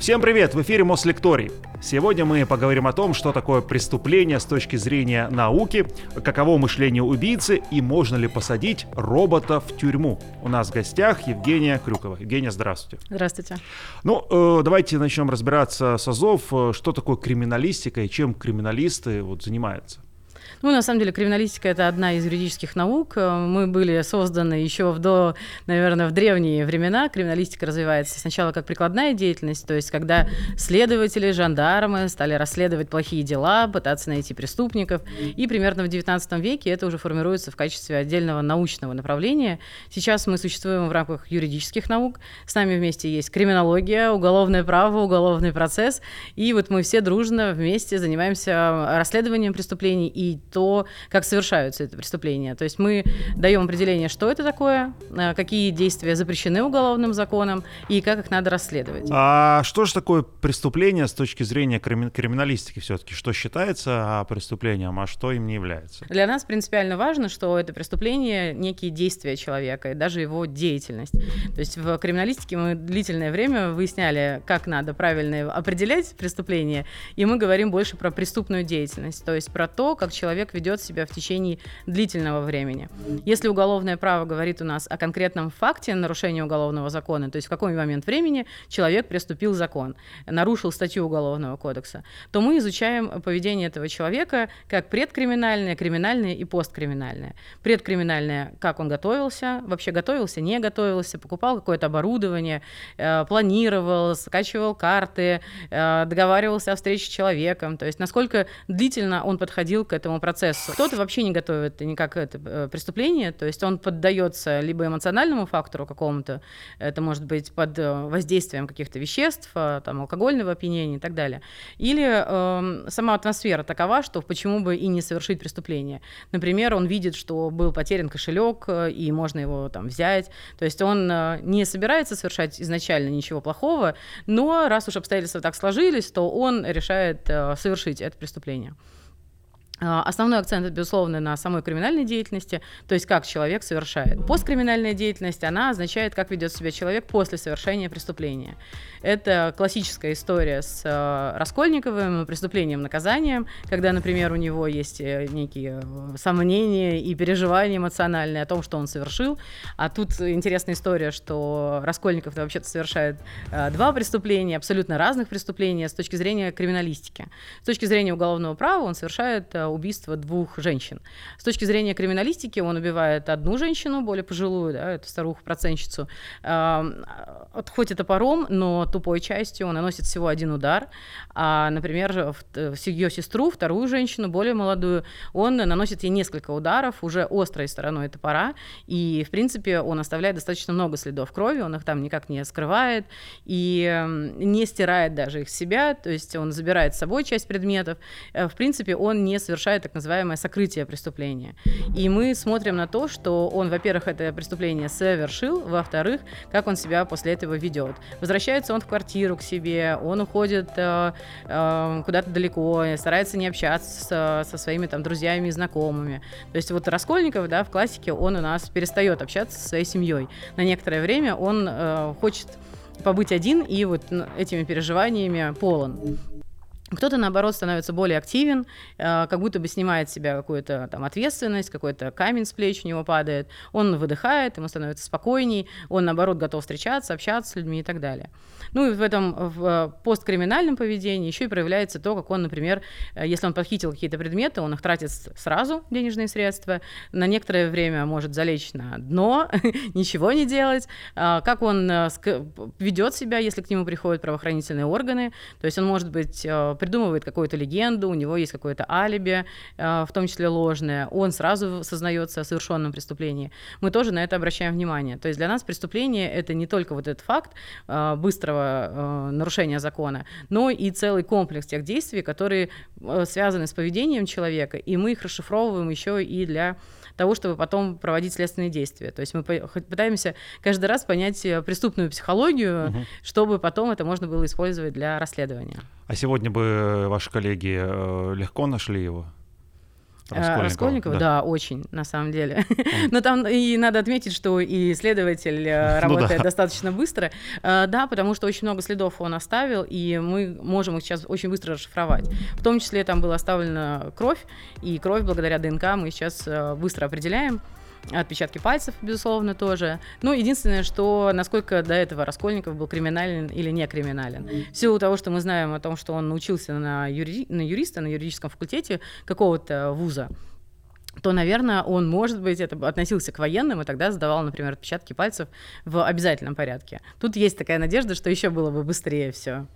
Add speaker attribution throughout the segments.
Speaker 1: Всем привет! В эфире Мослекторий. Сегодня мы поговорим о том, что такое преступление с точки зрения науки, каково мышление убийцы и можно ли посадить робота в тюрьму. У нас в гостях Евгения Крюкова. Евгения, здравствуйте.
Speaker 2: Здравствуйте.
Speaker 1: Ну, э, давайте начнем разбираться с АЗОВ, э, что такое криминалистика и чем криминалисты вот, занимаются.
Speaker 2: Ну, на самом деле, криминалистика — это одна из юридических наук. Мы были созданы еще в до, наверное, в древние времена. Криминалистика развивается сначала как прикладная деятельность, то есть когда следователи, жандармы стали расследовать плохие дела, пытаться найти преступников. И примерно в XIX веке это уже формируется в качестве отдельного научного направления. Сейчас мы существуем в рамках юридических наук. С нами вместе есть криминология, уголовное право, уголовный процесс. И вот мы все дружно вместе занимаемся расследованием преступлений и то, как совершаются это преступления. То есть мы даем определение, что это такое, э, какие действия запрещены уголовным законом и как их надо расследовать.
Speaker 1: А что же такое преступление с точки зрения крими- криминалистики все-таки? Что считается преступлением, а что им не является?
Speaker 2: Для нас принципиально важно, что это преступление некие действия человека и даже его деятельность. То есть в криминалистике мы длительное время выясняли, как надо правильно определять преступление, и мы говорим больше про преступную деятельность, то есть про то, как человек человек ведет себя в течение длительного времени. Если уголовное право говорит у нас о конкретном факте нарушения уголовного закона, то есть в какой момент времени человек приступил закон, нарушил статью Уголовного кодекса, то мы изучаем поведение этого человека как предкриминальное, криминальное и посткриминальное. Предкриминальное, как он готовился, вообще готовился, не готовился, покупал какое-то оборудование, э, планировал, скачивал карты, э, договаривался о встрече с человеком, то есть насколько длительно он подходил к этому процессу. Кто-то вообще не готовит никак это э, преступление, то есть он поддается либо эмоциональному фактору какому-то, это может быть под э, воздействием каких-то веществ, э, там, алкогольного опьянения и так далее, или э, сама атмосфера такова, что почему бы и не совершить преступление. Например, он видит, что был потерян кошелек, и можно его там взять, то есть он не собирается совершать изначально ничего плохого, но раз уж обстоятельства так сложились, то он решает совершить это преступление. А, основной акцент, безусловно, на самой криминальной деятельности, то есть как человек совершает. Посткриминальная деятельность, она означает, как ведет себя человек после совершения преступления. Это классическая история с э, Раскольниковым, преступлением, наказанием, когда, например, у него есть э, некие э, сомнения и переживания эмоциональные о том, что он совершил. А тут интересная история, что Раскольников вообще-то совершает два преступления, абсолютно разных преступления с точки зрения криминалистики. С точки зрения уголовного права он совершает убийство двух женщин. С точки зрения криминалистики он убивает одну женщину, более пожилую, да, эту старуху-процентщицу, хоть и топором, но тупой частью он наносит всего один удар, а, например, в, ее сестру, вторую женщину, более молодую, он наносит ей несколько ударов уже острой стороной топора, и, в принципе, он оставляет достаточно много следов крови, он их там никак не скрывает и не стирает даже их себя, то есть он забирает с собой часть предметов, э, в принципе, он не совершает так называемое сокрытие преступления. И мы смотрим на то, что он, во-первых, это преступление совершил, во-вторых, как он себя после этого ведет. Возвращается он в квартиру к себе, он уходит э, э, куда-то далеко, старается не общаться со, со своими там друзьями и знакомыми. То есть вот Раскольников, да, в классике он у нас перестает общаться со своей семьей. На некоторое время он э, хочет побыть один и вот этими переживаниями полон. Кто-то, наоборот, становится более активен, э, как будто бы снимает с себя какую-то там ответственность, какой-то камень с плеч у него падает, он выдыхает, ему становится спокойней, он, наоборот, готов встречаться, общаться с людьми и так далее. Ну и в этом в э, посткриминальном поведении еще и проявляется то, как он, например, э, если он похитил какие-то предметы, он их тратит сразу, денежные средства, на некоторое время может залечь на дно, ничего не делать, как он ведет себя, если к нему приходят правоохранительные органы, то есть он может быть придумывает какую-то легенду, у него есть какое-то алиби, э, в том числе ложное, он сразу сознается о совершенном преступлении. Мы тоже на это обращаем внимание. То есть для нас преступление — это не только вот этот факт э, быстрого э, нарушения закона, но и целый комплекс тех действий, которые связаны с поведением человека, и мы их расшифровываем еще и для того, чтобы потом проводить следственные действия. То есть мы пытаемся каждый раз понять преступную психологию, угу. чтобы потом это можно было использовать для расследования.
Speaker 1: А сегодня бы ваши коллеги э, легко нашли его? Раскольникова,
Speaker 2: Раскольникова да. да, очень, на самом деле. Но там и надо отметить, что и следователь ну работает ну, да. достаточно быстро. Да, потому что очень много следов он оставил, и мы можем их сейчас очень быстро расшифровать. В том числе там была оставлена кровь, и кровь благодаря ДНК мы сейчас быстро определяем. Отпечатки пальцев, безусловно, тоже. Ну, единственное, что насколько до этого Раскольников был криминален или не криминален. В силу того, что мы знаем о том, что он научился на, юри... на юриста, на юридическом факультете какого-то вуза, то, наверное, он, может быть, это относился к военным и тогда сдавал, например, отпечатки пальцев в обязательном порядке. Тут есть такая надежда, что еще было бы быстрее все.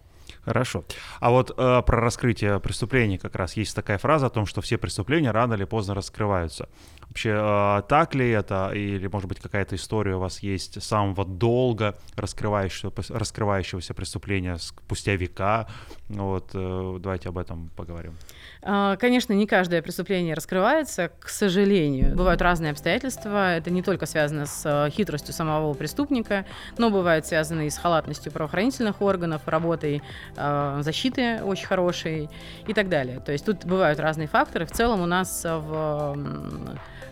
Speaker 1: Хорошо. А вот э, про раскрытие преступлений как раз есть такая фраза о том, что все преступления рано или поздно раскрываются. Вообще, э, так ли это, или, может быть, какая-то история у вас есть самого долго раскрывающегося, раскрывающегося преступления спустя века? Вот, э, давайте об этом поговорим.
Speaker 2: А, конечно, не каждое преступление раскрывается, к сожалению. Бывают разные обстоятельства. Это не только связано с э, хитростью самого преступника, но бывает связано и с халатностью правоохранительных органов, работой защиты очень хорошей и так далее. То есть тут бывают разные факторы. В целом у нас в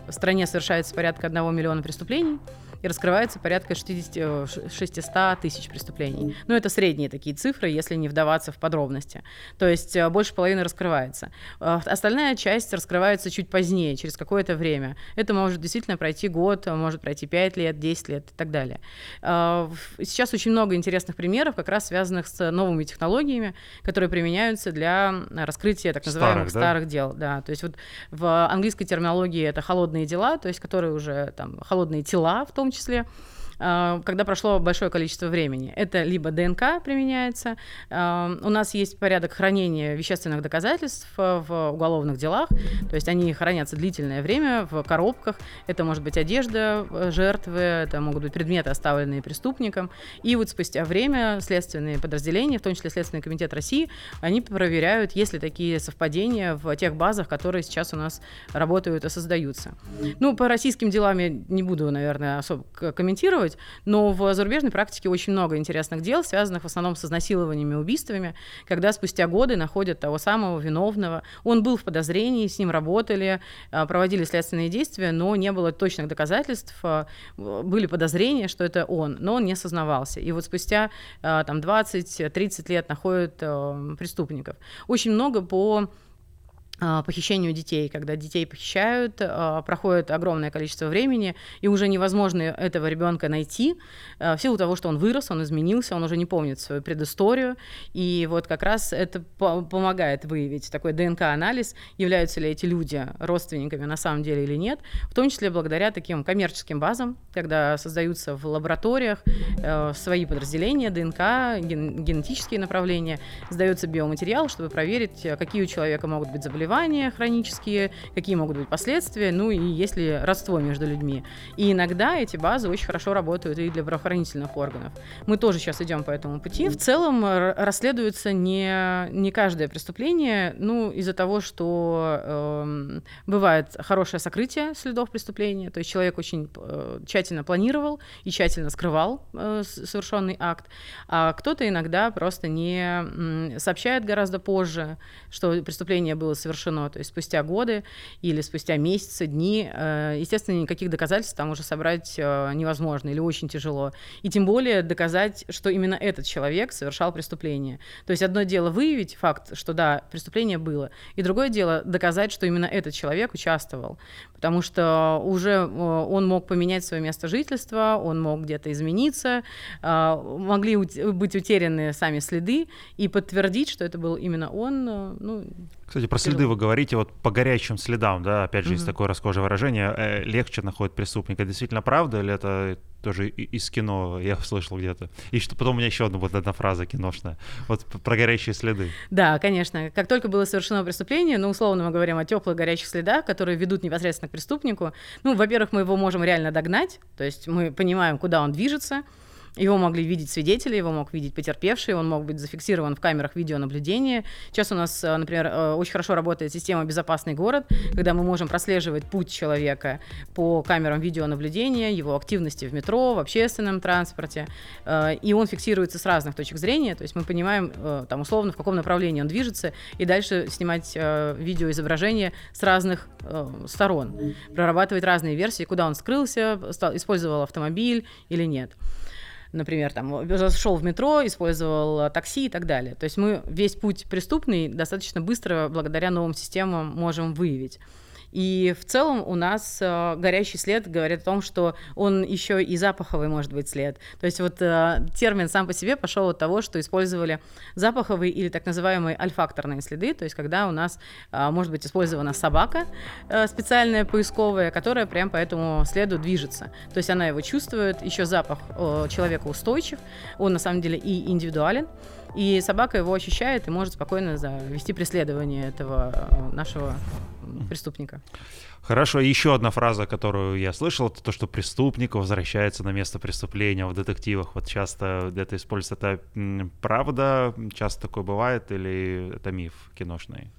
Speaker 2: в стране совершается порядка 1 миллиона преступлений и раскрывается порядка 60, 600 э, тысяч преступлений. Ну, это средние такие цифры, если не вдаваться в подробности. То есть э, больше половины раскрывается. Э, остальная часть раскрывается чуть позднее, через какое-то время. Это может действительно пройти год, может пройти 5 лет, 10 лет и так далее. Сейчас очень много интересных примеров, как раз связанных с новыми технологиями, которые применяются для раскрытия так называемых старых, старых да? дел. Да. То есть вот в английской терминологии это холодные дела, то есть которые уже там холодные тела в том числе. А, когда прошло большое количество времени. Это либо ДНК применяется, а, у нас есть порядок хранения вещественных доказательств в уголовных делах, то есть они хранятся длительное время в коробках, это может быть одежда э, жертвы, это могут быть предметы, оставленные преступником, и вот спустя время следственные подразделения, в том числе Следственный комитет России, они проверяют, есть ли такие совпадения в тех базах, которые сейчас у нас работают и создаются. Ну, по российским делам я не буду, наверное, особо комментировать, рассказывать, но в зарубежной практике очень много интересных дел, связанных в основном с изнасилованиями и убийствами, когда спустя годы находят того самого виновного. Он был в подозрении, с ним работали, а, проводили следственные действия, но не было точных доказательств, а, были подозрения, что это он, но он не сознавался. И вот спустя а, там 20-30 лет находят преступников. Очень много по похищению детей, когда детей похищают, а, проходит огромное количество времени, и уже невозможно этого ребенка найти а, в силу того, что он вырос, он изменился, он уже не помнит свою предысторию, и вот как раз это помогает выявить такой ДНК-анализ, являются ли эти люди родственниками на самом деле или нет, в том числе благодаря таким коммерческим базам, когда создаются в лабораториях э, свои подразделения ДНК, ген генетические направления, сдается биоматериал, чтобы проверить, какие у человека могут быть заболевания, заболевания хронические, какие могут быть последствия, ну и есть ли родство между людьми. И иногда эти базы очень хорошо работают и для правоохранительных органов. Мы тоже сейчас идем по этому пути. В целом расследуется не, не каждое преступление, ну, из-за того, что э, бывает хорошее сокрытие следов преступления, то есть человек очень э, тщательно планировал и тщательно скрывал э, совершенный акт, а кто-то иногда просто не э, сообщает гораздо позже, что преступление было совершено совершено, то есть спустя годы или спустя месяцы, дни, э, естественно, никаких доказательств там уже собрать э, невозможно или очень тяжело. И тем более доказать, что именно этот человек совершал преступление. То есть одно дело выявить факт, что да, преступление было, и другое дело доказать, что именно этот человек участвовал. Потому что уже э, он мог поменять свое место жительства, он мог где-то измениться, могли быть утеряны сами следы, и подтвердить, что это был именно он, ну,
Speaker 1: кстати, про следы вы говорите, вот по горячим следам, да, опять же, mm-hmm. есть такое расхожее выражение, э, легче находит преступника. Действительно правда или это тоже из кино я слышал где-то? И что потом у меня еще одна вот одна фраза киношная, вот про горячие следы.
Speaker 2: Да, конечно. Как только было совершено преступление, ну, условно мы говорим о теплых горячих следах, которые ведут непосредственно к преступнику. Ну, во-первых, мы его можем реально догнать, то есть мы понимаем, куда он движется, Его могли видеть свидетели, его мог видеть потерпевший, он мог быть зафиксирован в камерах видеонаблюдения. Сейчас у нас, э, например, э, очень хорошо работает система «Безопасный город», когда мы можем прослеживать путь человека по камерам видеонаблюдения, его активности в метро, в общественном транспорте, э, и он фиксируется с разных точек зрения, то есть мы понимаем, там, условно, в каком направлении он движется, и дальше снимать видеоизображение с разных сторон, прорабатывать разные версии, куда он скрылся, использовал автомобиль или нет например, там, зашел в метро, использовал такси и так далее. То есть мы весь путь преступный достаточно быстро, благодаря новым системам, можем выявить. И в целом у нас э, горящий след говорит о том, что он еще и запаховый может быть след. То есть вот э, термин сам по себе пошел от того, что использовали запаховые или так называемые альфакторные следы, то есть когда у нас э, может быть использована собака специальная поисковая, которая прям по этому следу движется. То есть она его чувствует, еще запах человека устойчив, он на самом деле и индивидуален. И собака его ощущает и может спокойно вести преследование этого нашего преступника.
Speaker 1: Хорошо, еще одна фраза, которую я слышал, это то, что преступник возвращается на место преступления в детективах. Вот часто это используется. Это правда? Часто такое бывает или это миф киношный?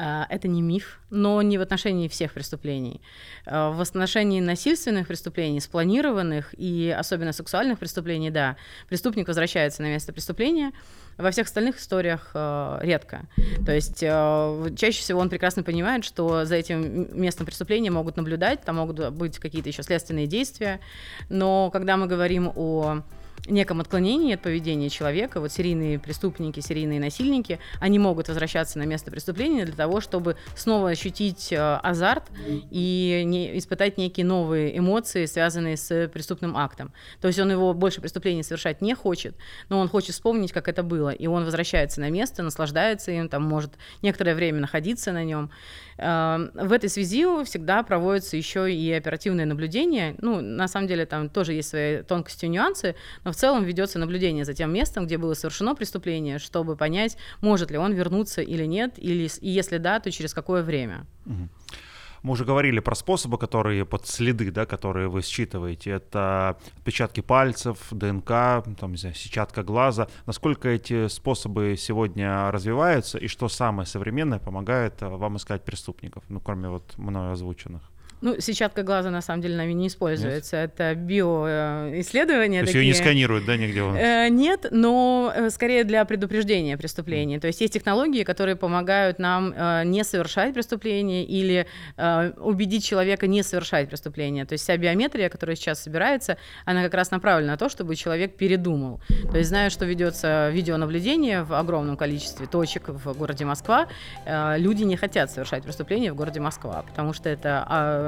Speaker 2: А, это не миф, но не в отношении всех преступлений. А, в отношении насильственных преступлений, спланированных и особенно сексуальных преступлений, да, преступник возвращается на место преступления. Во всех остальных историях э, редко. То есть э, чаще всего он прекрасно понимает, что за этим местом преступления могут наблюдать, там могут быть какие-то еще следственные действия. Но когда мы говорим о неком отклонении от поведения человека, вот серийные преступники, серийные насильники, они могут возвращаться на место преступления для того, чтобы снова ощутить э, азарт и не, испытать некие новые эмоции, связанные с преступным актом. То есть он его больше преступлений совершать не хочет, но он хочет вспомнить, как это было, и он возвращается на место, наслаждается им, там может некоторое время находиться на нем. Эм, в этой связи всегда проводится еще и оперативное наблюдение. Ну, на самом деле там тоже есть свои тонкости и нюансы, но в целом ведется наблюдение за тем местом, где было совершено преступление, чтобы понять, может ли он вернуться или нет, или, и если да, то через какое время.
Speaker 1: Мы уже говорили про способы, которые под следы, да, которые вы считываете. Это отпечатки пальцев, ДНК, там, не знаю, сетчатка глаза. Насколько эти способы сегодня развиваются и что самое современное помогает э, вам искать преступников, ну, кроме вот мною озвученных?
Speaker 2: Ну, сетчатка глаза на самом деле нами не используется. Нет? Это биоисследования.
Speaker 1: То есть такие. ее не сканируют, да, нигде?
Speaker 2: Э, нет, но э, скорее для предупреждения преступлений. Mm. То есть есть технологии, которые помогают нам э, не совершать преступление или убедить человека не совершать преступление. То есть вся биометрия, которая сейчас собирается, она как раз направлена на то, чтобы человек передумал. То есть зная, что ведется видеонаблюдение в огромном количестве точек в городе Москва, люди не хотят совершать преступление в городе Москва, потому что это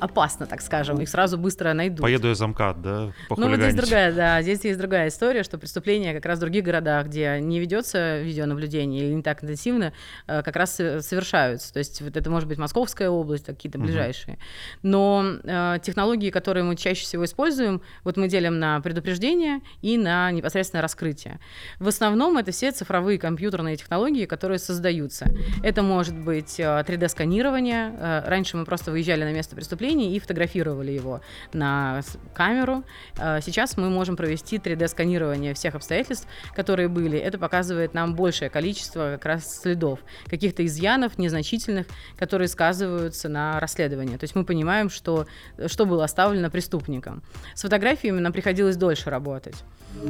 Speaker 2: опасно, так скажем, их сразу быстро найдут.
Speaker 1: Поеду я замкат, да?
Speaker 2: Ну, вот здесь другая, да, здесь есть другая история, что преступления как раз в других городах, где не ведется видеонаблюдение или не так интенсивно, э, как раз совершаются. То есть вот это может быть Московская область, какие-то ближайшие. Но э, технологии, которые мы чаще всего используем, вот мы делим на предупреждение и на непосредственное раскрытие. В основном это все цифровые компьютерные технологии, которые создаются. Это может быть 3D-сканирование. Э, раньше мы просто выезжали на место преступления, преступлений и фотографировали его на камеру. Э, сейчас мы можем провести 3D-сканирование всех обстоятельств, которые были. Это показывает нам большее количество как раз следов, каких-то изъянов незначительных, которые сказываются на расследовании. То есть мы понимаем, что, что было оставлено преступником. С фотографиями нам приходилось дольше работать.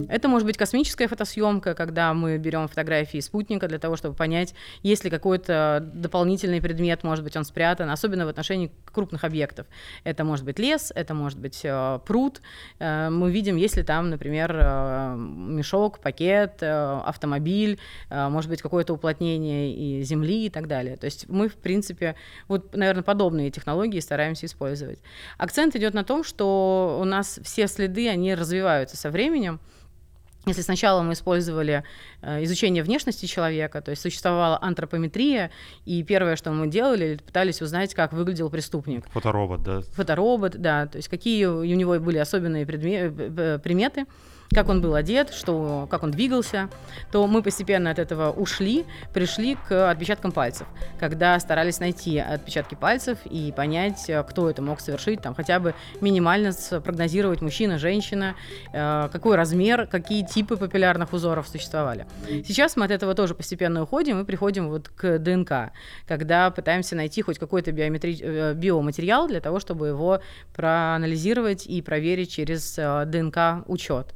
Speaker 2: Это может быть космическая фотосъемка, когда мы берем фотографии спутника для того, чтобы понять, есть ли какой-то дополнительный предмет, может быть, он спрятан, особенно в отношении крупных объектов. Это может быть лес, это может быть э, пруд. Э, мы видим, есть ли там, например, э, мешок, пакет, э, автомобиль, э, может быть, какое-то уплотнение и земли и так далее. То есть мы, в принципе, вот, наверное, подобные технологии стараемся использовать. Акцент идет на том, что у нас все следы, они развиваются со временем. Если сначала мы использовали э, изучение внешности человека, то есть существовала антропометрия, и первое, что мы делали, пытались узнать, как выглядел преступник.
Speaker 1: Фоторобот, да?
Speaker 2: Фоторобот, да, то есть какие у него были особенные предме- приметы, как он был одет, что, как он двигался, то мы постепенно от этого ушли, пришли к отпечаткам пальцев, когда старались найти отпечатки пальцев и понять, кто это мог совершить, там хотя бы минимально спрогнозировать мужчина, женщина, э, какой размер, какие типы папиллярных узоров существовали. Сейчас мы от этого тоже постепенно уходим и приходим вот к ДНК, когда пытаемся найти хоть какой-то биометри... Э, биоматериал для того, чтобы его проанализировать и проверить через э, ДНК учет.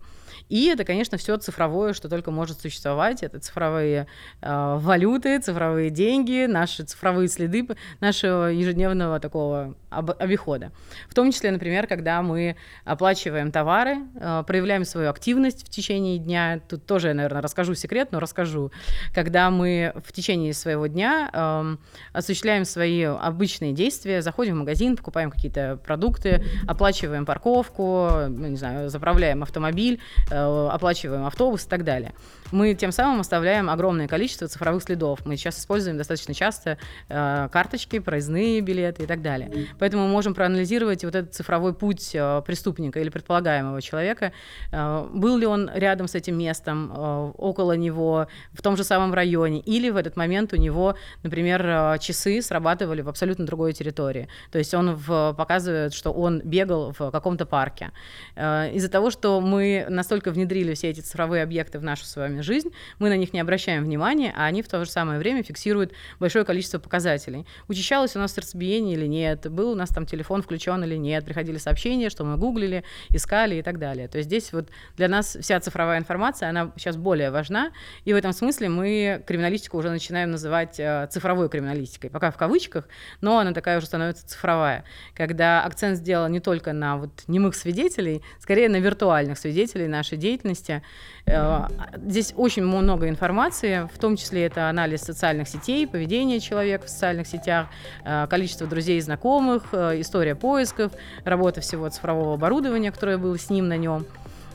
Speaker 2: И это, конечно, все цифровое, что только может существовать. Это цифровые э, валюты, цифровые деньги, наши цифровые следы нашего ежедневного такого об, обихода. В том числе, например, когда мы оплачиваем товары, э, проявляем свою активность в течение дня. Тут тоже я, наверное, расскажу секрет, но расскажу. Когда мы в течение своего дня э, осуществляем свои обычные действия, заходим в магазин, покупаем какие-то продукты, оплачиваем парковку, ну, не знаю, заправляем автомобиль, Э, оплачиваем автобус и так далее. Мы тем самым оставляем огромное количество цифровых следов. Мы сейчас используем достаточно часто э, карточки, проездные билеты и так далее. Поэтому мы можем проанализировать вот этот цифровой путь э, преступника или предполагаемого человека. Был ли он рядом с этим местом, около него, в том же самом районе, или в этот момент у него, например, часы срабатывали в абсолютно другой территории. То есть он в, показывает, что он бегал в каком-то парке. Из-за того, что мы настолько только внедрили все эти цифровые объекты в нашу с вами жизнь, мы на них не обращаем внимания, а они в то же самое время фиксируют большое количество показателей. Учащалось у нас сердцебиение или нет, был у нас там телефон включен или нет, приходили сообщения, что мы гуглили, искали и так далее. То есть здесь вот для нас вся цифровая информация, она сейчас более важна, и в этом смысле мы криминалистику уже начинаем называть э, цифровой криминалистикой, пока в кавычках, но она такая уже становится цифровая, когда акцент сделан не только на вот немых свидетелей, скорее на виртуальных свидетелей нашей деятельности. Э, здесь очень много информации, в том числе это анализ социальных сетей, поведение человека в социальных сетях, э, количество друзей и знакомых, э, история поисков, работа всего цифрового оборудования, которое было с ним на нем.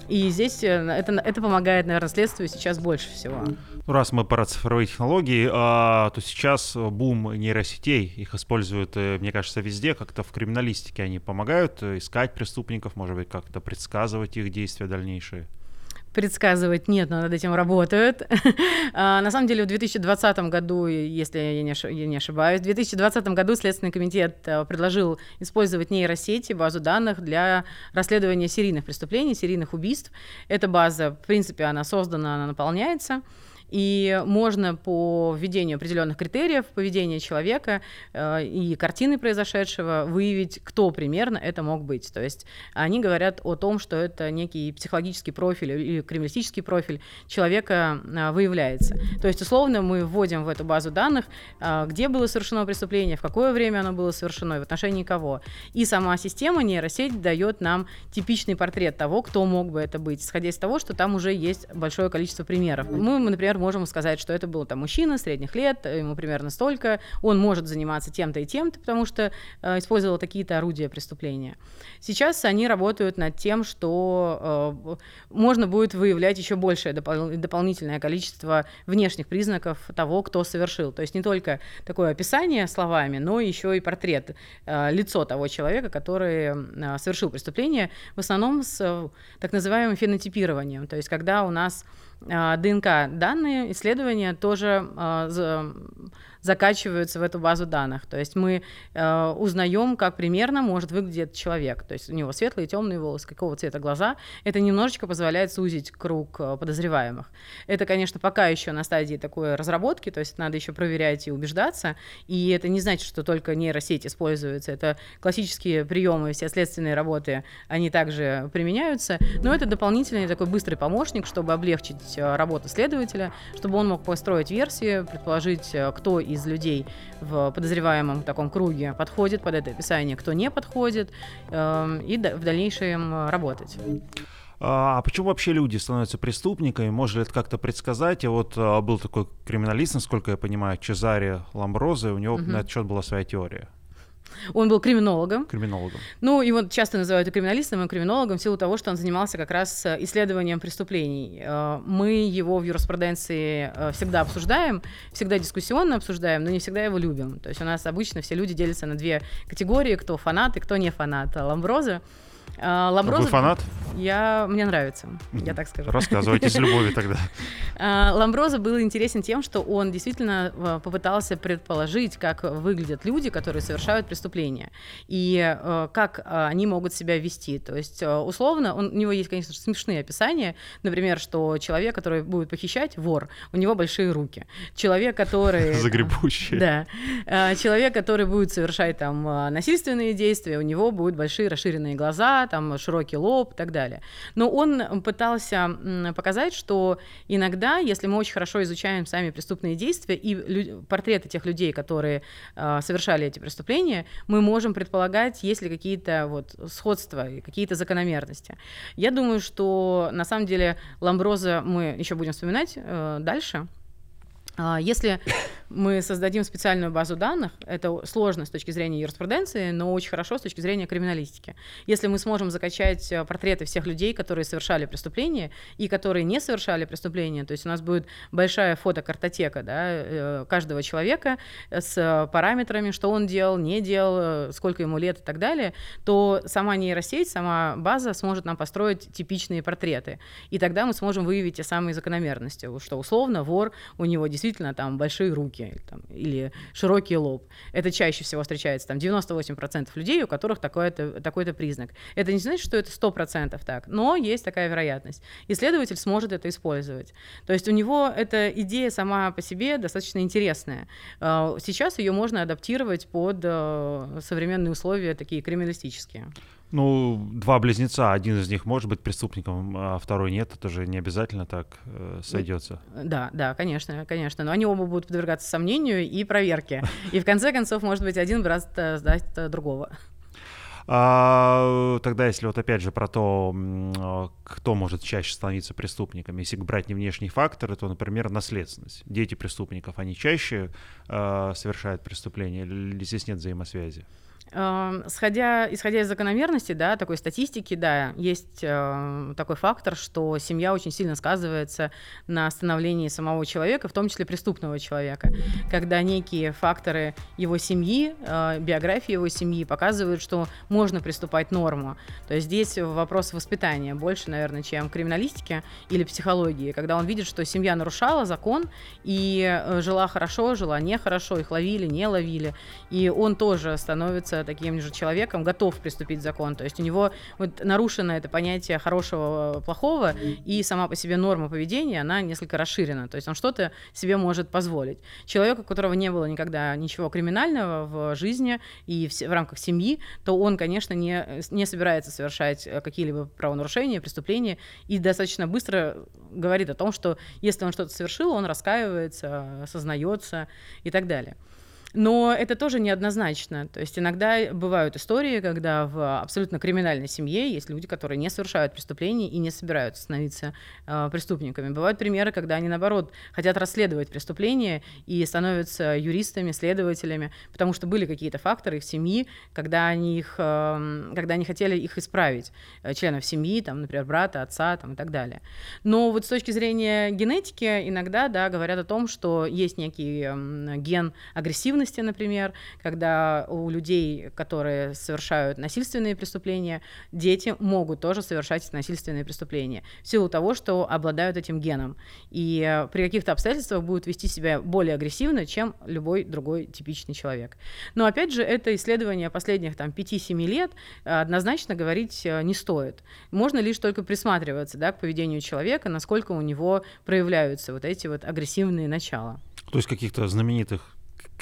Speaker 2: И здесь это, это помогает, наверное, следствию сейчас больше всего.
Speaker 1: Ну, раз мы про цифровые технологии, а, то сейчас бум нейросетей, их используют, мне кажется, везде, как-то в криминалистике они помогают искать преступников, может быть, как-то предсказывать их действия дальнейшие
Speaker 2: предсказывать нет, но над этим работают. А, на самом деле в 2020 году, если я не, ошибаюсь, в 2020 году Следственный комитет э, предложил использовать нейросети, базу данных для расследования серийных преступлений, серийных убийств. Эта база, в принципе, она создана, она наполняется. И можно по введению определенных критериев поведения человека э, и картины произошедшего выявить, кто примерно это мог быть. То есть они говорят о том, что это некий психологический профиль или криминалистический профиль человека э, выявляется. То есть условно мы вводим в эту базу данных, э, где было совершено преступление, в какое время оно было совершено и в отношении кого. И сама система нейросеть дает нам типичный портрет того, кто мог бы это быть, исходя из того, что там уже есть большое количество примеров. Мы, например, можем сказать, что это был там мужчина средних лет, ему примерно столько, он может заниматься тем-то и тем-то, потому что э, использовал такие-то орудия преступления. Сейчас они работают над тем, что э, можно будет выявлять еще большее допол- дополнительное количество внешних признаков того, кто совершил. То есть не только такое описание словами, но еще и портрет, э, лицо того человека, который э, совершил преступление, в основном с э, так называемым фенотипированием. То есть когда у нас а, ДНК данные, исследования тоже а, закачиваются в эту базу данных. То есть мы э, узнаем, как примерно может выглядеть человек. То есть у него светлые, темные волосы, какого цвета глаза. Это немножечко позволяет сузить круг э, подозреваемых. Это, конечно, пока еще на стадии такой разработки, то есть надо еще проверять и убеждаться. И это не значит, что только нейросеть используется. Это классические приемы, все следственные работы, они также применяются. Но это дополнительный такой быстрый помощник, чтобы облегчить э, работу следователя, чтобы он мог построить версии, предположить, э, кто и из людей в подозреваемом таком круге подходит под это описание, кто не подходит, э, и в дальнейшем работать.
Speaker 1: А, а почему вообще люди становятся преступниками? Можно ли это как-то предсказать? И вот а, был такой криминалист, насколько я понимаю, Чезаре Ламброзе, у него угу. на этот счет была своя теория.
Speaker 2: Он был криминологом.
Speaker 1: Криминологом.
Speaker 2: Ну, его часто называют и криминалистом, и криминологом в силу того, что он занимался как раз э, исследованием преступлений. Э, мы его в юриспруденции э, всегда обсуждаем, всегда дискуссионно обсуждаем, но не всегда его любим. То есть у нас обычно все люди делятся на две категории, кто фанат и кто не фанат Ламброза.
Speaker 1: Ламброза... Вы фанат?
Speaker 2: я, мне нравится, я так скажу.
Speaker 1: Рассказывайте с любовью тогда.
Speaker 2: А, Ламброза был интересен тем, что он действительно э, попытался предположить, как выглядят люди, которые совершают преступления, и как они могут себя вести. То есть, условно, он, у него есть, конечно, смешные описания, например, что человек, который будет похищать, вор, у него большие руки. Человек, который...
Speaker 1: Загребущий.
Speaker 2: Да. Человек, который будет совершать там насильственные действия, у него будут большие расширенные глаза, там широкий лоб и так далее. Но он пытался показать, что иногда, если мы очень хорошо изучаем сами преступные действия и портреты тех людей, которые э, совершали эти преступления, мы можем предполагать, есть ли какие-то вот сходства, какие-то закономерности. Я думаю, что на самом деле Ламброза мы еще будем вспоминать э, дальше. А, если мы создадим специальную базу данных, это сложно с точки зрения юриспруденции, но очень хорошо с точки зрения криминалистики. Если мы сможем закачать э, портреты всех людей, которые совершали преступления и которые не совершали преступления, то есть у нас будет большая фотокартотека да, э, каждого человека с параметрами, что он делал, не делал, э, сколько ему лет и так далее, то сама нейросеть, сама база сможет нам построить типичные портреты. И тогда мы сможем выявить те самые закономерности, что условно вор, у него действительно действительно там большие руки там, или широкий лоб. Это чаще всего встречается там 98% людей, у которых такой-то, такой-то признак. Это не значит, что это 100% так, но есть такая вероятность. Исследователь сможет это использовать. То есть у него эта идея сама по себе достаточно интересная. А, сейчас ее можно адаптировать под э, современные условия, такие криминалистические.
Speaker 1: Ну, два близнеца, один из них может быть преступником, а второй нет, это же не обязательно так э, сойдется.
Speaker 2: Да, да, конечно, конечно. Но они оба будут подвергаться сомнению и проверке. И в конце концов, может быть, один брат э, сдаст э, другого.
Speaker 1: А, тогда, если вот опять же про то, кто может чаще становиться преступником, если брать не внешние факторы, то, например, наследственность. Дети преступников, они чаще э, совершают преступления, или здесь нет взаимосвязи?
Speaker 2: Сходя, исходя из закономерности, да, такой статистики, да, есть э, такой фактор, что семья очень сильно сказывается на становлении самого человека, в том числе преступного человека, когда некие факторы его семьи, э, биографии его семьи показывают, что можно приступать норму. То есть здесь вопрос воспитания больше, наверное, чем криминалистики или психологии, когда он видит, что семья нарушала закон и э, жила хорошо, жила нехорошо, их ловили, не ловили, и он тоже становится таким же человеком, готов приступить закон. То есть у него вот нарушено это понятие хорошего, плохого, и сама по себе норма поведения, она несколько расширена. То есть он что-то себе может позволить. Человек, у которого не было никогда ничего криминального в жизни и в, в рамках семьи, то он, конечно, не, не собирается совершать э, какие-либо правонарушения, преступления, и достаточно быстро говорит о том, что если он что-то совершил, он раскаивается, осознается и так далее. Но это тоже неоднозначно. То есть иногда бывают истории, когда в абсолютно криминальной семье есть люди, которые не совершают преступления и не собираются становиться э, преступниками. Бывают примеры, когда они, наоборот, хотят расследовать преступления и становятся юристами, следователями, потому что были какие-то факторы их семьи, когда они, их, э, когда они хотели их исправить, э, членов семьи, там, например, брата, отца там, и так далее. Но вот с точки зрения генетики иногда да, говорят о том, что есть некий э, ген агрессивности, агрессивности, например, когда у людей, которые совершают насильственные преступления, дети могут тоже совершать насильственные преступления в силу того, что обладают этим геном. И при каких-то обстоятельствах будут вести себя более агрессивно, чем любой другой типичный человек. Но опять же, это исследование последних там, 5-7 лет э, однозначно говорить э, не стоит. Можно лишь только присматриваться да, к поведению человека, насколько у него проявляются вот эти вот агрессивные начала.
Speaker 1: То есть каких-то знаменитых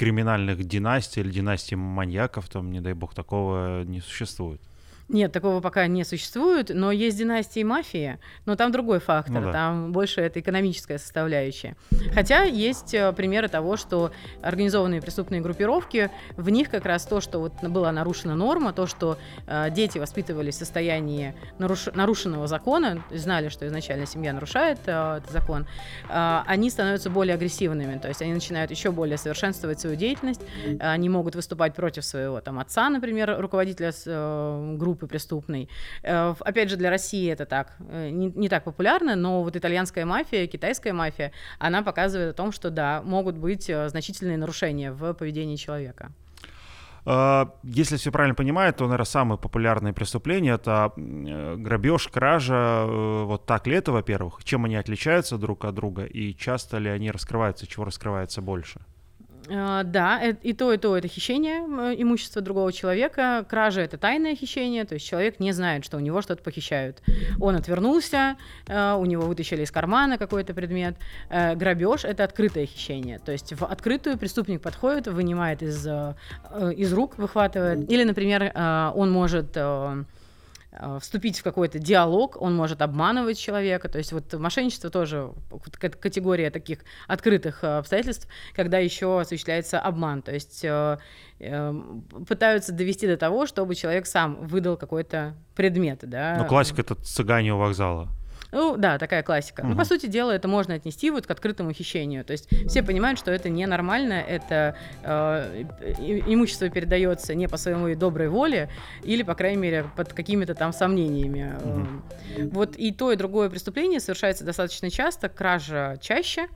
Speaker 1: криминальных династий или династий маньяков, там, не дай бог, такого не существует.
Speaker 2: Нет, такого пока не существует, но есть династии мафии, но там другой фактор, ну, да. там больше это экономическая составляющая. Хотя есть э, примеры того, что организованные преступные группировки, в них как раз то, что вот была нарушена норма, то, что э, дети воспитывались в состоянии наруш... нарушенного закона, знали, что изначально семья нарушает э, этот закон, э, они становятся более агрессивными, то есть они начинают еще более совершенствовать свою деятельность, они могут выступать против своего там отца, например, руководителя э, группы, группы преступной. Э, опять же, для России это так, э, не, не так популярно, но вот итальянская мафия, китайская мафия, она показывает о том, что да, могут быть э, значительные нарушения в поведении человека.
Speaker 1: А, если все правильно понимаю, то, наверное, самые популярные преступления это грабеж, кража. Вот так ли это, во-первых? Чем они отличаются друг от друга и часто ли они раскрываются, чего раскрывается больше?
Speaker 2: А, да, э, и то, и то это хищение имущества другого человека. Кража — это тайное хищение, то есть человек не знает, что у него что-то похищают. Он отвернулся, э, у него вытащили из кармана какой-то предмет. Э, грабеж — это открытое хищение, то есть в открытую преступник подходит, вынимает из, из рук, выхватывает. Или, например, он может Э, вступить в какой-то диалог, он может обманывать человека. То есть вот мошенничество тоже категория таких открытых э, обстоятельств, когда еще осуществляется обман. То есть э, эм, пытаются довести до того, чтобы человек сам выдал какой-то предмет. Да?
Speaker 1: Ну, классика это цыгане у вокзала.
Speaker 2: Ну да, такая классика. Угу. Ну, по сути дела, это можно отнести вот к открытому хищению. То есть все понимают, что это ненормально, это э, имущество передается не по своему доброй воле или, по крайней мере, под какими-то там сомнениями. Угу. Вот и то, и другое преступление совершается достаточно часто, кража чаще.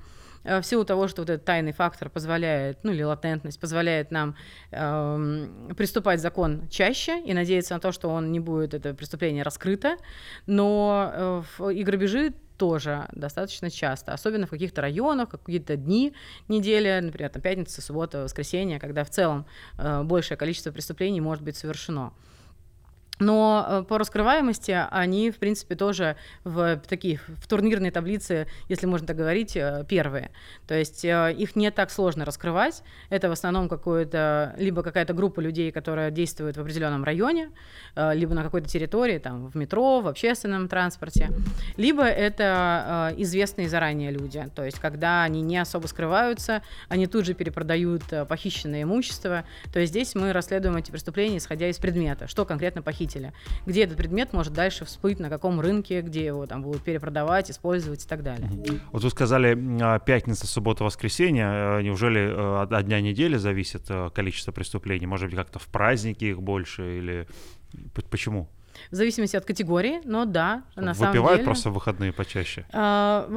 Speaker 2: Э, в силу того, что вот этот тайный фактор позволяет, ну или латентность, позволяет нам э, приступать закон чаще и надеяться на то, что он не будет, это преступление раскрыто, но э, и грабежи тоже достаточно часто, особенно в каких-то районах, какие-то дни недели, например, там пятница, суббота, воскресенье, когда в целом э, большее количество преступлений может быть совершено. Но э, по раскрываемости они, в принципе, тоже в такие в турнирной таблице, если можно так говорить, э, первые. То есть э, их не так сложно раскрывать. Это в основном какое-то либо какая-то группа людей, которая действует в определенном районе, либо на какой-то территории, там в метро, в общественном транспорте, либо это известные заранее люди. То есть когда они не особо скрываются, они тут же перепродают похищенное имущество. То есть здесь мы расследуем эти преступления, исходя из предмета, что конкретно похищено потребителя, где этот предмет может дальше всплыть, на каком рынке, где его там будут перепродавать, использовать и так далее.
Speaker 1: Вот вы сказали а, пятница, суббота, воскресенье. А, неужели э, от дня недели зависит э, количество преступлений? Может быть, как-то в праздники их больше или почему?
Speaker 2: В зависимости от категории, но да,
Speaker 1: на самом деле... Выпивают просто в выходные почаще?
Speaker 2: А,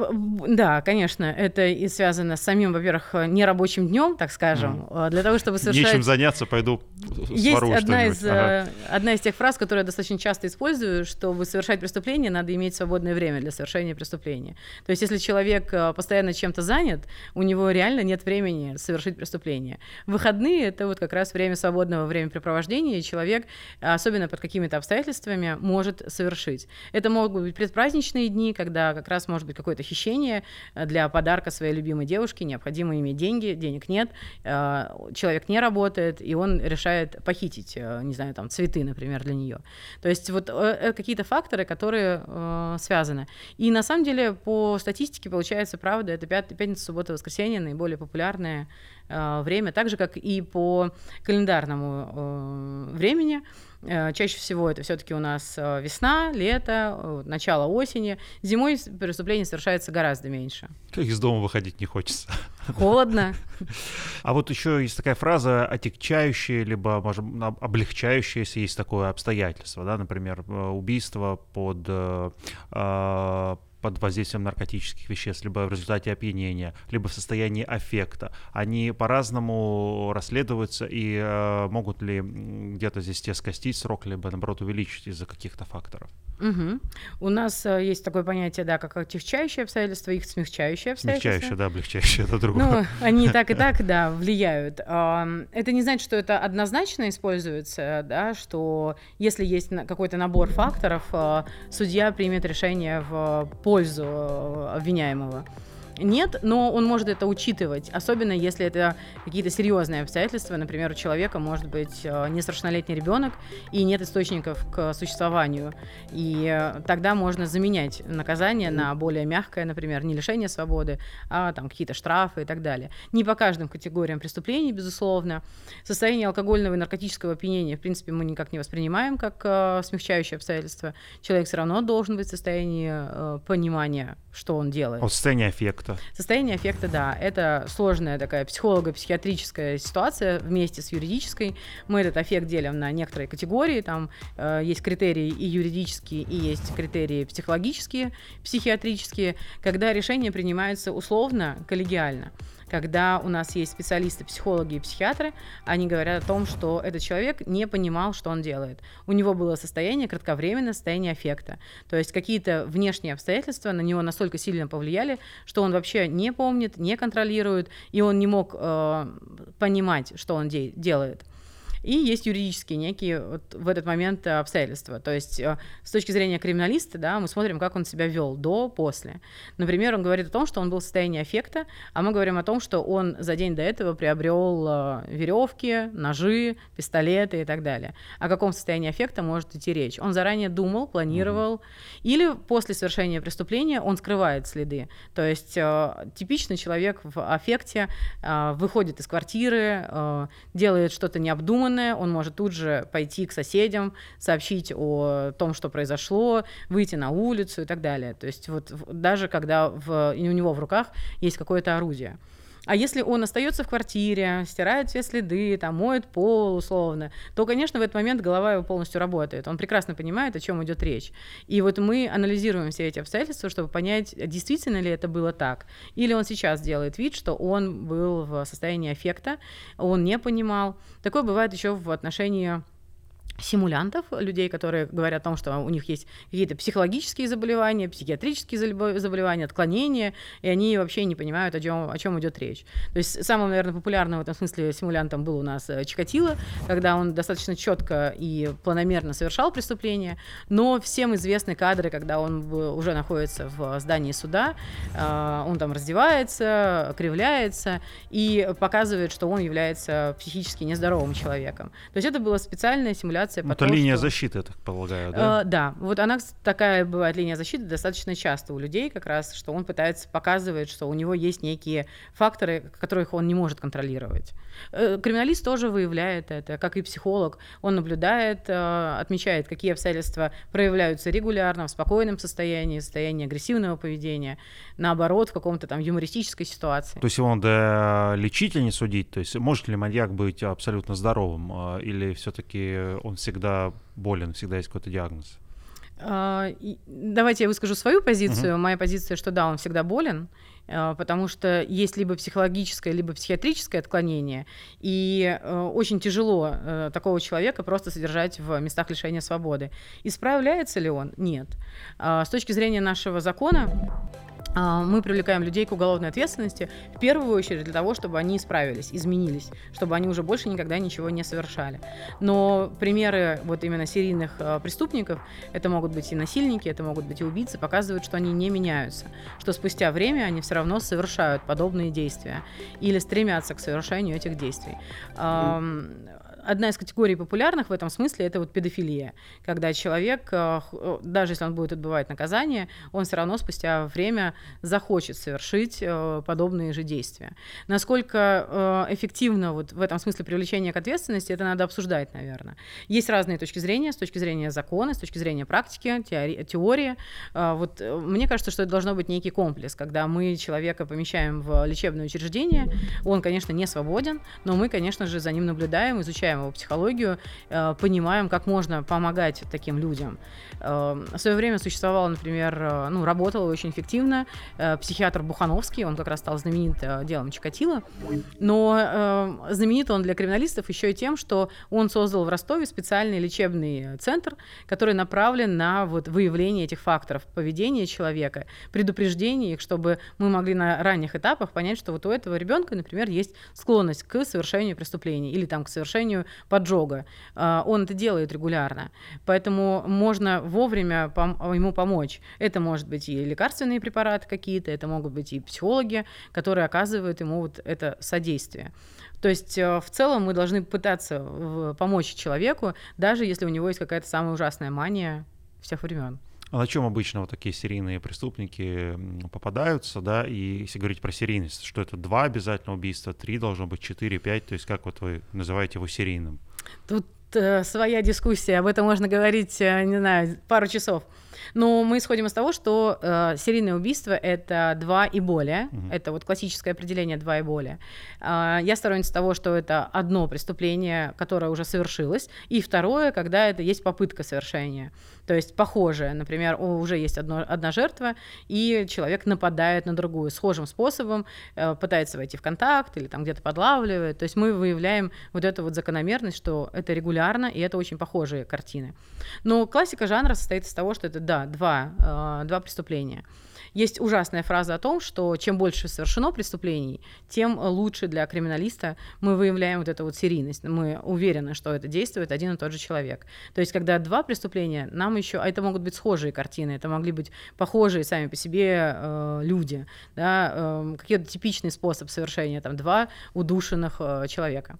Speaker 2: да, конечно, это и связано с самим, во-первых, нерабочим днем, так скажем, mm. для того, чтобы совершать...
Speaker 1: Нечем заняться, пойду
Speaker 2: Есть одна из, ага. Э, одна из тех фраз, которую я достаточно часто использую, чтобы совершать преступление, надо иметь свободное время для совершения преступления. То есть если человек э, постоянно чем-то занят, у него реально нет времени совершить преступление. Выходные — это вот как раз время свободного времяпрепровождения, и человек, особенно под какими-то обстоятельствами, обстоятельствами может совершить. Это могут быть предпраздничные дни, когда как раз может быть какое-то хищение э, для подарка своей любимой девушке, необходимо иметь деньги, денег нет, э, человек не работает, и он решает похитить, э, не знаю, там, цветы, например, для нее. То есть вот какие-то факторы, которые связаны. И на самом деле по статистике получается, правда, это пятница, суббота, воскресенье наиболее популярные время, так же, как и по календарному времени. Э, чаще всего это все-таки у нас э, весна, лето, э, начало осени. Зимой преступление совершается гораздо меньше.
Speaker 1: Как из дома выходить не хочется.
Speaker 2: Холодно.
Speaker 1: А вот еще есть такая фраза отягчающая, либо, может, облегчающая, если есть такое обстоятельство, да, например, убийство под под воздействием наркотических веществ, либо в результате опьянения, либо в состоянии аффекта. Они по-разному расследуются и э, могут ли где-то здесь те скостить срок, либо наоборот увеличить из-за каких-то факторов.
Speaker 2: Угу. У нас э, есть такое понятие, да, как отягчающие обстоятельства, их смягчающие обстоятельства.
Speaker 1: Смягчающие, да, облегчающие, это другое. Ну,
Speaker 2: они так и так, да, влияют. Это не значит, что это однозначно используется, да, что если есть какой-то набор факторов, э, судья примет решение в пользу э, обвиняемого. Нет, но он может это учитывать, особенно если это какие-то серьезные обстоятельства. Например, у человека может быть э, несовершеннолетний ребенок и нет источников к существованию. И э, тогда можно заменять наказание на более мягкое, например, не лишение свободы, а там какие-то штрафы и так далее. Не по каждым категориям преступлений, безусловно. Состояние алкогольного и наркотического опьянения, в принципе, мы никак не воспринимаем как э, смягчающее обстоятельство. Человек все равно должен быть в состоянии понимания, что он делает.
Speaker 1: Вот состояние аффекта
Speaker 2: аффекта. Состояние аффекта, да, это сложная такая психолого-психиатрическая ситуация вместе с юридической. Мы этот аффект делим на некоторые категории, там э, есть критерии и юридические, и есть критерии психологические, психиатрические, когда решение принимается условно, коллегиально когда у нас есть специалисты, психологи и психиатры, они говорят о том, что этот человек не понимал, что он делает. У него было состояние кратковременное, состояние аффекта. То есть какие-то внешние обстоятельства на него настолько сильно повлияли, что он вообще не помнит, не контролирует, и он не мог э, понимать, что он де- делает. И есть юридические некие вот в этот момент э, обстоятельства. То есть э, с точки зрения криминалиста, да, мы смотрим, как он себя вел до, после. Например, он говорит о том, что он был в состоянии аффекта, а мы говорим о том, что он за день до этого приобрел э, веревки, ножи, пистолеты и так далее. О каком состоянии аффекта может идти речь? Он заранее думал, планировал, угу. или после совершения преступления он скрывает следы. То есть типичный человек в аффекте выходит из квартиры, делает что-то необдуманное, информированное, он может тут же пойти к соседям, сообщить о том, что произошло, выйти на улицу и так далее. То есть вот даже когда в, у него в руках есть какое-то орудие. А если он остается в квартире, стирает все следы, там, моет пол условно, то, конечно, в этот момент голова его полностью работает. Он прекрасно понимает, о чем идет речь. И вот мы анализируем все эти обстоятельства, чтобы понять, действительно ли это было так. Или он сейчас делает вид, что он был в состоянии аффекта, он не понимал. Такое бывает еще в отношении симулянтов, людей, которые говорят о том, что у них есть какие-то психологические заболевания, психиатрические заболевания, отклонения, и они вообще не понимают, о чем, о чем идет речь. То есть самым, наверное, популярным в этом смысле симулянтом был у нас э, Чикатило, когда он достаточно четко и планомерно совершал преступление, но всем известны кадры, когда он уже находится в здании суда, э, он там раздевается, кривляется и показывает, что он является психически нездоровым человеком. То есть это была специальная симуляция рекомендация.
Speaker 1: Ну, это линия что... защиты, я так полагаю, да?
Speaker 2: Э, да, вот она такая бывает линия защиты достаточно часто у людей, как раз, что он пытается показывать, что у него есть некие факторы, которых он не может контролировать. Э, криминалист тоже выявляет это, как и психолог. Он наблюдает, э, отмечает, какие обстоятельства проявляются регулярно, в спокойном состоянии, состоянии агрессивного поведения, наоборот, в каком-то там юмористической ситуации.
Speaker 1: То есть его надо лечить, а не судить? То есть может ли маньяк быть абсолютно здоровым? Или все-таки он всегда болен, всегда есть какой-то диагноз?
Speaker 2: А, давайте я выскажу свою позицию. Угу. Моя позиция, что да, он всегда болен, а, потому что есть либо психологическое, либо психиатрическое отклонение, и э, очень тяжело э, такого человека просто содержать в местах лишения свободы. Исправляется ли он? Нет. А, с точки зрения нашего закона, мы привлекаем людей к уголовной ответственности в первую очередь для того, чтобы они исправились, изменились, чтобы они уже больше никогда ничего не совершали. Но примеры вот именно серийных э, преступников, это могут быть и насильники, это могут быть и убийцы, показывают, что они не меняются, что спустя время они все равно совершают подобные действия или стремятся к совершению этих действий одна из категорий популярных в этом смысле это вот педофилия, когда человек, э, э, даже если он будет отбывать наказание, он все равно спустя время захочет совершить э, подобные же действия. Насколько эффективно вот в этом смысле привлечение к ответственности, это надо обсуждать, наверное. Есть разные точки зрения, с точки зрения закона, с точки зрения практики, теории. Вот мне кажется, что это должно быть некий комплекс, когда мы человека помещаем в лечебное учреждение, он, конечно, не свободен, но мы, конечно же, за ним наблюдаем, изучаем изучаем психологию, э, понимаем, как можно помогать таким людям. Э, в свое время существовал, например, э, ну, работал очень эффективно психиатр Бухановский, он как раз стал знаменит делом Чикатило, но знаменит он для криминалистов еще и тем, что он создал в Ростове специальный лечебный центр, который направлен на вот выявление этих факторов поведения человека, предупреждение их, чтобы мы могли на ранних этапах понять, что вот у этого ребенка, например, есть склонность к совершению преступлений или там к совершению поджога. А, он это делает регулярно. Поэтому можно вовремя ему помочь. Это может быть и лекарственные препараты какие-то, это могут быть и психологи, которые оказывают ему вот это содействие. То есть э, в целом мы должны пытаться помочь человеку, даже если у него есть какая-то самая ужасная мания всех времен.
Speaker 1: А на чем обычно вот такие серийные преступники попадаются, да, и если говорить про серийность, что это два обязательно убийства, три должно быть, четыре, пять, то есть как вот вы называете его серийным?
Speaker 2: Тут э, своя дискуссия, об этом можно говорить, э, не знаю, пару часов. Но мы исходим из того, что э, серийное убийство это два и более. Угу. Это вот классическое определение два и более. Э, я сторонница того, что это одно преступление, которое уже совершилось, и второе, когда это есть попытка совершения. То есть похожее, например, уже есть одно, одна жертва, и человек нападает на другую схожим способом, э, пытается войти в контакт или там где-то подлавливает. То есть мы выявляем вот эту вот закономерность, что это регулярно, и это очень похожие картины. Но классика жанра состоит из того, что это, да, два, э, два преступления. Есть ужасная фраза о том, что чем больше совершено преступлений, тем лучше для криминалиста мы выявляем вот эту вот серийность. Мы уверены, что это действует один и тот же человек. То есть, когда два преступления, нам еще, а это могут быть схожие картины, это могли быть похожие сами по себе э, люди, да, э, какой-то типичный способ совершения, там, два удушенных э, человека.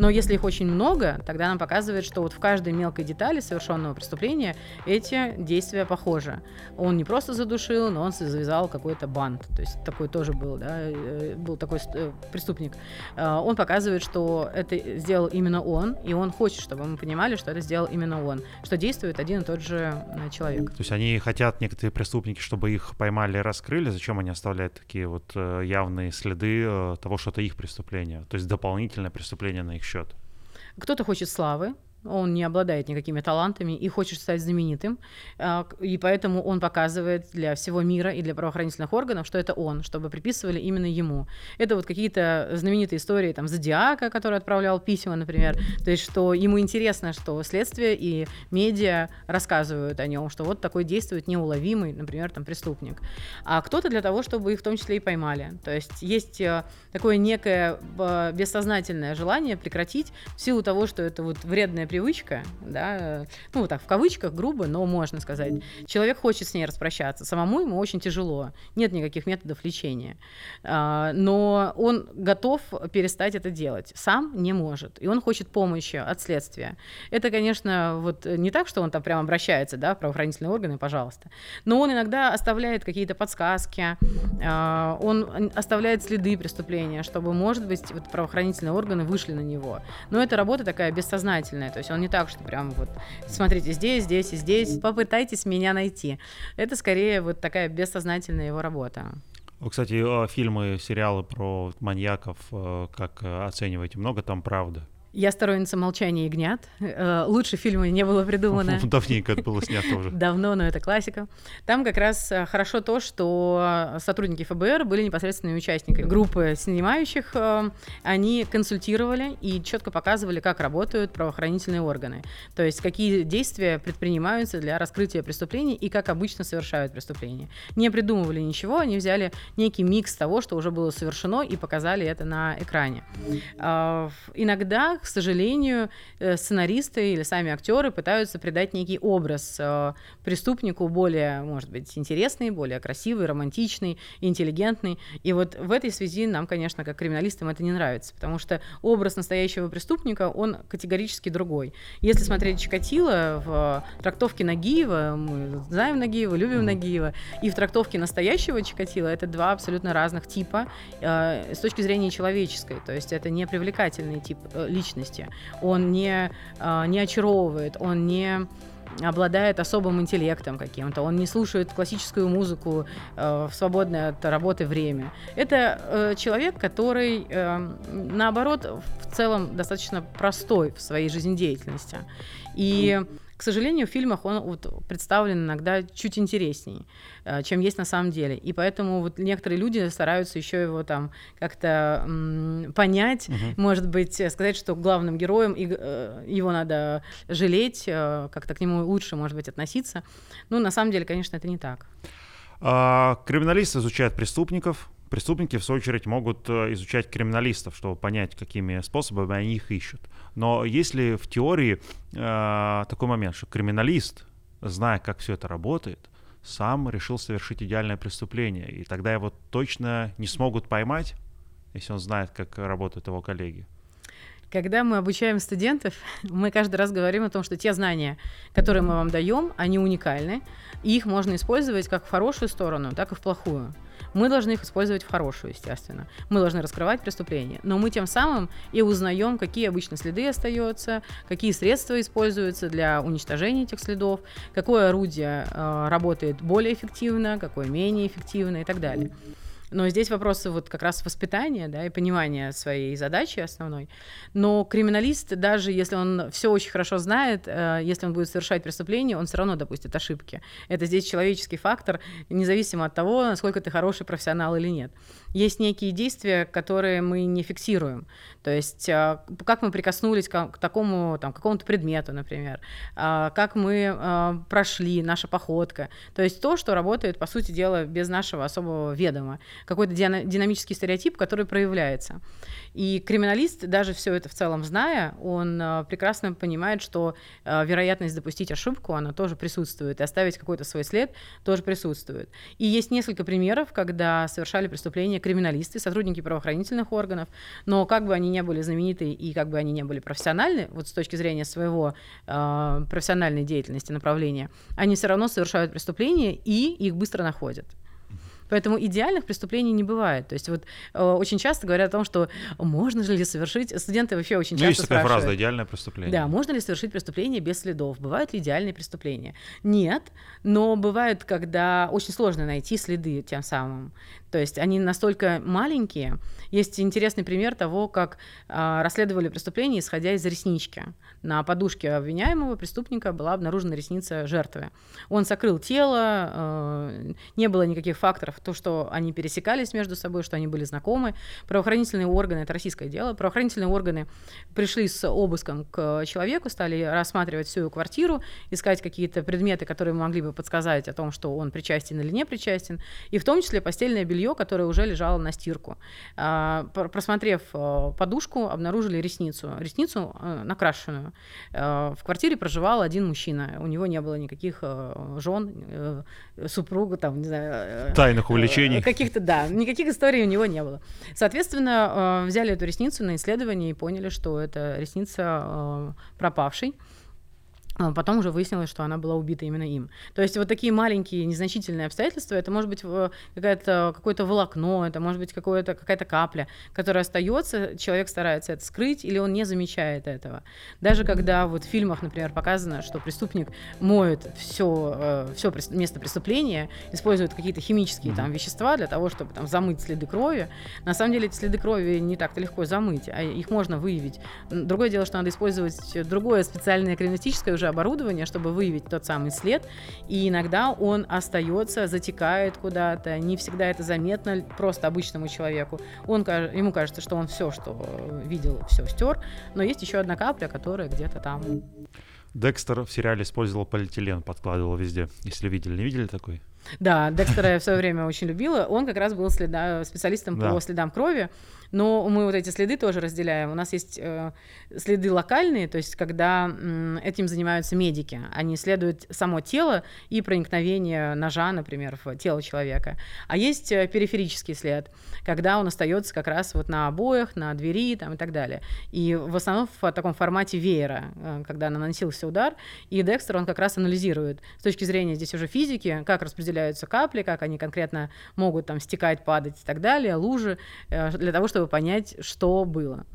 Speaker 2: Но если их очень много, тогда нам показывает, что вот в каждой мелкой детали совершенного преступления эти действия похожи. Он не просто задушил, но он завязал какой-то бант. То есть такой тоже был, да, э, был такой э, преступник. А, он показывает, что это сделал именно он, и он хочет, чтобы мы понимали, что это сделал именно он, что действует один и тот же э, человек.
Speaker 1: То есть они хотят, некоторые преступники, чтобы их поймали раскрыли, зачем они оставляют такие вот явные следы того, что это их преступление, то есть дополнительное преступление на их счет.
Speaker 2: Кто-то хочет славы, он не обладает никакими талантами и хочет стать знаменитым, а, и поэтому он показывает для всего мира и для правоохранительных органов, что это он, чтобы приписывали именно ему. Это вот какие-то знаменитые истории там Зодиака, который отправлял письма, например, то есть что ему интересно, что следствие и медиа рассказывают о нем, что вот такой действует неуловимый, например, там преступник. А кто-то для того, чтобы их в том числе и поймали. То есть есть э, такое некое э, бессознательное желание прекратить в силу того, что это вот вредная привычка, да, ну, так, в кавычках, грубо, но можно сказать. Человек хочет с ней распрощаться, самому ему очень тяжело, нет никаких методов лечения, а, но он готов перестать это делать, сам не может, и он хочет помощи от следствия. Это, конечно, вот не так, что он там прям обращается, да, в правоохранительные органы, пожалуйста, но он иногда оставляет какие-то подсказки, а, он оставляет следы преступления, чтобы, может быть, вот правоохранительные органы вышли на него. Но это работа такая бессознательная, есть он не так, что прям вот смотрите здесь, здесь и здесь, попытайтесь меня найти. Это скорее вот такая бессознательная его работа.
Speaker 1: Кстати, а фильмы, сериалы про маньяков, э, как э, оцениваете? Много там правды?
Speaker 2: Я сторонница «Молчания ягнят». Э, лучше фильма не было придумано.
Speaker 1: Давненько это было снято уже.
Speaker 2: Давно, но это классика. Там как раз э, хорошо то, что сотрудники ФБР были непосредственными участниками группы снимающих. Э, они консультировали и четко показывали, как работают правоохранительные органы. То есть какие действия предпринимаются для раскрытия преступлений и как обычно совершают преступления. Не придумывали ничего, они взяли некий микс того, что уже было совершено, и показали это на экране. Иногда к сожалению, э, сценаристы или сами актеры пытаются придать некий образ э, преступнику более, может быть, интересный, более красивый, романтичный, интеллигентный. И вот в этой связи нам, конечно, как криминалистам это не нравится, потому что образ настоящего преступника, он категорически другой. Если смотреть Чикатило в трактовке Нагиева, мы знаем Нагиева, любим Нагиева, и в трактовке настоящего Чикатило это два абсолютно разных типа э, с точки зрения человеческой, то есть это не привлекательный тип личности, личности. Он не, а, не очаровывает, он не обладает особым интеллектом каким-то, он не слушает классическую музыку э, в свободное от работы время. Это э, человек, который, э, наоборот, в целом достаточно простой в своей жизнедеятельности. И к сожалению, в фильмах он вот представлен иногда чуть интересней, э, чем есть на самом деле. И поэтому вот некоторые люди стараются еще его там как-то м- понять, угу. может быть, сказать, что главным героем и, э, его надо жалеть, э, как-то к нему лучше, может быть, относиться. Ну, на самом деле, конечно, это не так.
Speaker 1: А, криминалисты изучают преступников, Преступники, в свою очередь, могут э, изучать криминалистов, чтобы понять, какими способами они их ищут. Но если в теории э, такой момент, что криминалист, зная, как все это работает, сам решил совершить идеальное преступление, и тогда его точно не смогут поймать, если он знает, как работают его коллеги.
Speaker 2: Когда мы обучаем студентов, мы каждый раз говорим о том, что те знания, которые мы вам даем, они уникальны, и их можно использовать как в хорошую сторону, так и в плохую. Мы должны их использовать в хорошую, естественно. Мы должны раскрывать преступления. Но мы тем самым и узнаем, какие обычно следы остаются, какие средства используются для уничтожения этих следов, какое орудие э, работает более эффективно, какое менее эффективно и так далее. Но здесь вопросы вот как раз воспитания, да, и понимания своей задачи основной. Но криминалист, даже если он все очень хорошо знает, э, если он будет совершать преступление, он все равно допустит ошибки. Это здесь человеческий фактор, независимо от того, насколько ты хороший профессионал или нет. Есть некие действия, которые мы не фиксируем. То есть э, как мы прикоснулись к, такому, там, какому-то предмету, например, э, как мы э, прошли, наша походка. То есть то, что работает, по сути дела, без нашего особого ведома какой-то динамический стереотип, который проявляется. И криминалист, даже все это в целом зная, он прекрасно понимает, что вероятность допустить ошибку, она тоже присутствует, и оставить какой-то свой след тоже присутствует. И есть несколько примеров, когда совершали преступления криминалисты, сотрудники правоохранительных органов, но как бы они не были знамениты и как бы они не были профессиональны, вот с точки зрения своего э, профессиональной деятельности, направления, они все равно совершают преступления и их быстро находят. Поэтому идеальных преступлений не бывает. То есть вот э, очень часто говорят о том, что можно ли совершить... Студенты вообще очень ну, часто есть такая
Speaker 1: спрашивают. фраза «идеальное преступление».
Speaker 2: Да, можно ли совершить преступление без следов? Бывают ли идеальные преступления? Нет, но бывает, когда очень сложно найти следы тем самым. То есть они настолько маленькие. Есть интересный пример того, как э, расследовали преступление, исходя из реснички. На подушке обвиняемого преступника была обнаружена ресница жертвы. Он сокрыл тело, э, не было никаких факторов, то, что они пересекались между собой, что они были знакомы. Правоохранительные органы, это российское дело, правоохранительные органы пришли с обыском к человеку, стали рассматривать всю его квартиру, искать какие-то предметы, которые могли бы подсказать о том, что он причастен или не причастен, и в том числе постельное белье белье, которое уже лежало на стирку. А, просмотрев э, подушку, обнаружили ресницу. Ресницу э, накрашенную. Э, в квартире проживал один мужчина. У него не было никаких жен, супруга, там, не знаю...
Speaker 1: Тайных увлечений.
Speaker 2: Каких-то, да. Никаких историй у него не было. Соответственно, взяли эту ресницу на исследование и поняли, что это ресница пропавшей. А потом уже выяснилось, что она была убита именно им. То есть вот такие маленькие незначительные обстоятельства, это может быть какое-то, какое-то волокно, это может быть какое-то, какая-то капля, которая остается, человек старается это скрыть, или он не замечает этого. Даже когда вот в фильмах, например, показано, что преступник моет все, э, все место преступления, использует какие-то химические там вещества для того, чтобы там замыть следы крови, на самом деле эти следы крови не так-то легко замыть, а их можно выявить. Другое дело, что надо использовать другое специальное криминалистическое уже оборудование, чтобы выявить тот самый след, и иногда он остается, затекает куда-то, не всегда это заметно просто обычному человеку. Он, ему кажется, что он все, что видел, все стер, но есть еще одна капля, которая где-то там.
Speaker 1: Декстер в сериале использовал полиэтилен, подкладывал везде. Если видели, не видели такой?
Speaker 2: Да, Декстера я в свое время очень любила. Он как раз был следа, специалистом да. по следам крови. Но мы вот эти следы тоже разделяем. У нас есть э, следы локальные, то есть когда э, этим занимаются медики. Они исследуют само тело и проникновение ножа, например, в тело человека. А есть э, периферический след, когда он остается как раз вот на обоях, на двери там, и так далее. И в основном в таком формате веера, э, когда наносился удар. И Декстер, он как раз анализирует с точки зрения здесь уже физики, как распределяются капли, как они конкретно могут там стекать, падать и так далее, лужи, э, для того, чтобы понять, что было.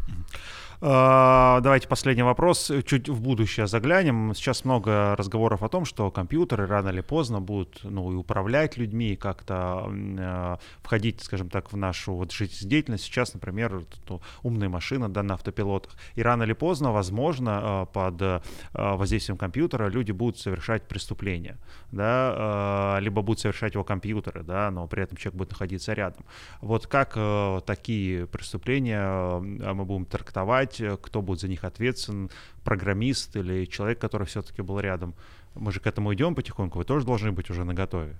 Speaker 1: А, давайте последний вопрос. Чуть в будущее заглянем. Сейчас много разговоров о том, что компьютеры рано или поздно будут ну, и управлять людьми, и как-то э, входить, скажем так, в нашу вот жизнедеятельность. Сейчас, например, ну, умные машины да, на автопилотах. И рано или поздно, возможно, э, под воздействием компьютера люди будут совершать преступления. Да, э, либо будут совершать его компьютеры, да, но при этом человек будет находиться рядом. Вот как э, такие преступления мы будем трактовать решать, э, кто будет за них ответственен, программист или человек, который все-таки был рядом. Мы же к этому идем потихоньку, вы тоже должны быть уже наготове.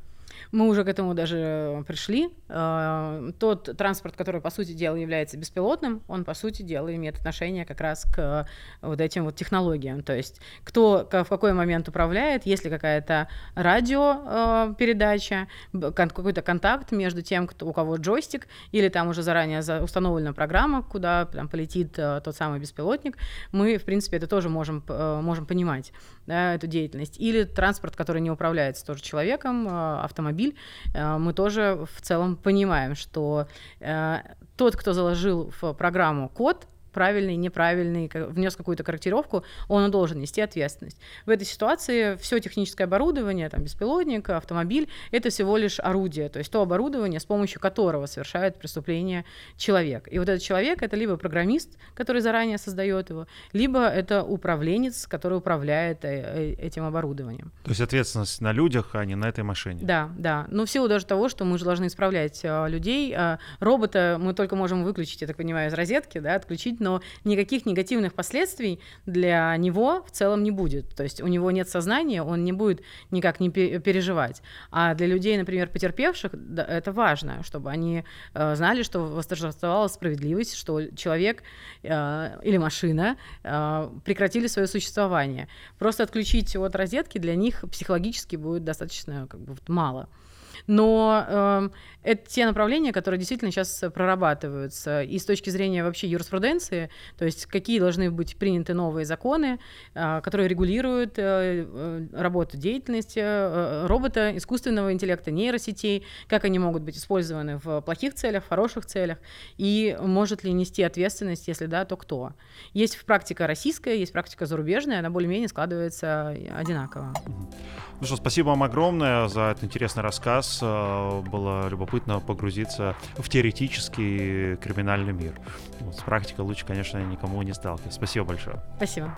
Speaker 2: Мы уже к этому даже пришли. Э, тот транспорт, который, по сути дела, является беспилотным, он, по сути дела, имеет отношение как раз к вот этим вот технологиям. То есть кто в какой момент управляет, есть ли какая-то радиопередача, какой-то контакт между тем, кто, у кого джойстик, или там уже заранее установлена программа, куда там, полетит тот самый беспилотник, мы, в принципе, это тоже можем, можем понимать, да, эту деятельность. Или транспорт, который не управляется тоже человеком, автомобиль, э, мы тоже в целом понимаем, что э, тот, кто заложил в программу код, правильный, неправильный, внес какую-то корректировку, он должен нести ответственность. В этой ситуации все техническое оборудование, там, беспилотник, автомобиль, это всего лишь орудие, то есть то оборудование, с помощью которого совершает преступление человек. И вот этот человек — это либо программист, который заранее создает его, либо это управленец, который управляет э, э, этим оборудованием.
Speaker 1: То есть ответственность на людях, а не на этой машине.
Speaker 2: Да, да. Но в силу даже того, что мы же должны исправлять э, людей, робота мы только можем выключить, я так понимаю, из розетки, да, отключить, но никаких негативных последствий для него в целом не будет. То есть у него нет сознания, он не будет никак не переживать. А для людей, например, потерпевших, да, это важно, чтобы они э, знали, что восторжествовала справедливость, что человек э, или машина э, прекратили свое существование. Просто отключить от розетки для них психологически будет достаточно как бы, мало. Но э, это те направления, которые действительно сейчас прорабатываются. И с точки зрения вообще юриспруденции, то есть какие должны быть приняты новые законы, э, которые регулируют э, э работу деятельности э, робота, искусственного интеллекта, нейросетей, как они могут быть использованы в плохих целях, в хороших целях, и может ли нести ответственность, если да, то кто. Есть практика российская, есть практика зарубежная, она более-менее складывается одинаково.
Speaker 1: Ну что, спасибо вам огромное за этот интересный рассказ. Э, было любопытно погрузиться в теоретический криминальный мир. С практикой лучше, конечно, никому не сталкиваться. Спасибо большое.
Speaker 2: Спасибо.